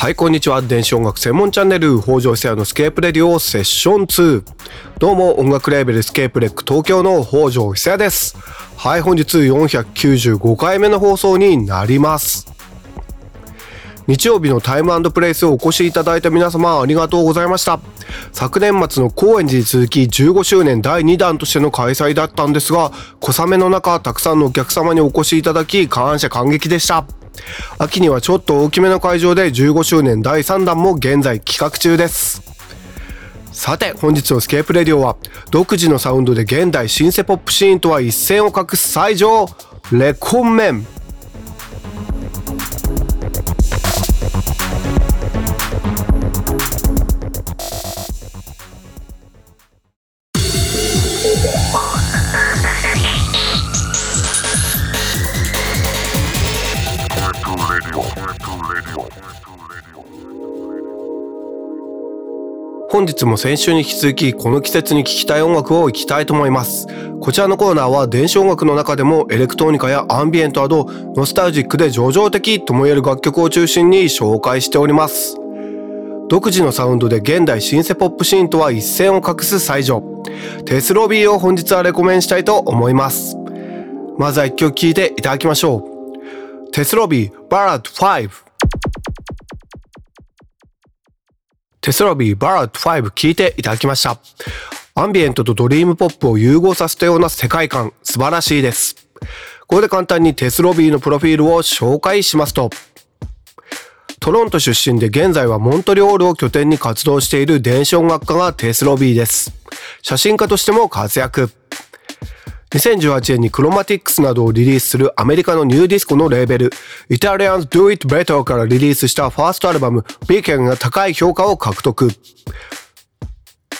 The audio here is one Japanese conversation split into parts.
はい、こんにちは。電子音楽専門チャンネル、北条久也のスケープレディオセッション2。どうも、音楽レーベルスケープレック東京の北条久也です。はい、本日495回目の放送になります。日曜日のタイムプレイスをお越しいただいた皆様ありがとうございました。昨年末の高円寺に続き15周年第2弾としての開催だったんですが、小雨の中たくさんのお客様にお越しいただき感謝感激でした。秋にはちょっと大きめの会場で15周年第3弾も現在企画中ですさて本日のスケープレディオは独自のサウンドで現代シンセポップシーンとは一線を画す最上レコンメン本日も先週に引き続きこの季節に聴きたい音楽をいきたいと思います。こちらのコーナーは電子音楽の中でもエレクトロニカやアンビエントなどノスタルジックで上々的とも言える楽曲を中心に紹介しております。独自のサウンドで現代シンセポップシーンとは一線を画す最上。テスロビーを本日はレコメンしたいと思います。まずは一曲聴いていただきましょう。テスロビーバラッド5 Tess Roby、Ballad 5聞いていただきました。アンビエントとドリームポップを融合させたような世界観、素晴らしいです。ここで簡単に Tess Roby のプロフィールを紹介しますと、トロント出身で現在はモントリオールを拠点に活動している電子音楽家が Tess Roby です。写真家としても活躍。2018年に Chromatics などをリリースするアメリカのニューディスコのレーベル、Italians Do It Better からリリースしたファーストアルバム、 Beacon が高い評価を獲得。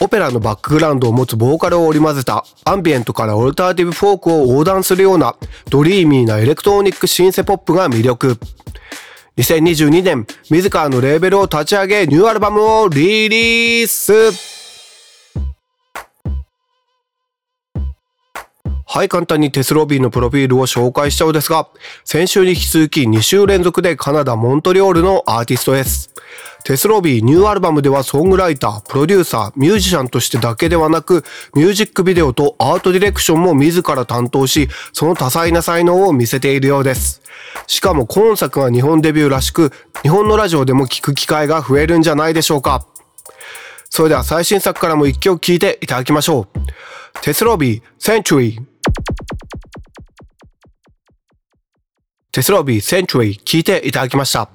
オペラのバックグラウンドを持つボーカルを織り交ぜたアンビエントからオルタナティブフォークを横断するようなドリーミーなエレクトロニックシンセポップが魅力。2022年、自らのレーベルを立ち上げニューアルバムをリリースはい、簡単にテスロビーのプロフィールを紹介しちゃうですが、先週に引き続き2週連続でカナダ・モントリオールのアーティストです。テスロビーニューアルバムではソングライター、プロデューサー、ミュージシャンとしてだけではなく、ミュージックビデオとアートディレクションも自ら担当し、その多彩な才能を見せているようです。しかも今作が日本デビューらしく、日本のラジオでも聴く機会が増えるんじゃないでしょうか。それでは最新作からも一曲聴いていただきましょう。テスロビー、センチュリー。テスロビーセンチュリー聞いていただきました。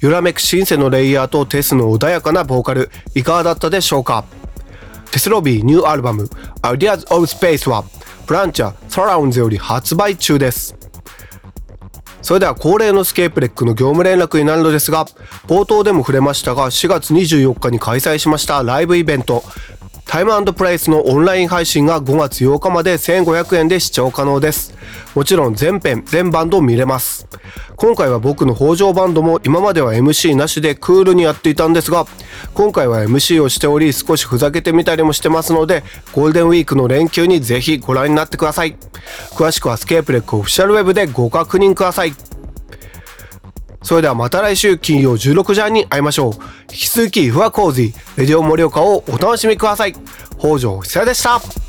揺らめくシンセのレイヤーとテスの穏やかなボーカル、いかがだったでしょうか？テスロビーニューアルバム Ideas of Space はプランチャーサラウンズより発売中です。それでは恒例のスケープレックの業務連絡になるのですが、冒頭でも触れましたが4月24日に開催しましたライブイベントタイムプライスのオンライン配信が5月8日まで1500円で視聴可能です。もちろん全編、全バンド見れます。今回は僕の北条バンドも今までは MC なしでクールにやっていたんですが、今回は MC をしており少しふざけてみたりもしてますので、ゴールデンウィークの連休にぜひご覧になってください。詳しくはスケープレックオフィシャルウェブでご確認ください。それではまた来週金曜16時半に会いましょう。引き続き、フワコージー、レディオ盛岡をお楽しみください。北条久也でした。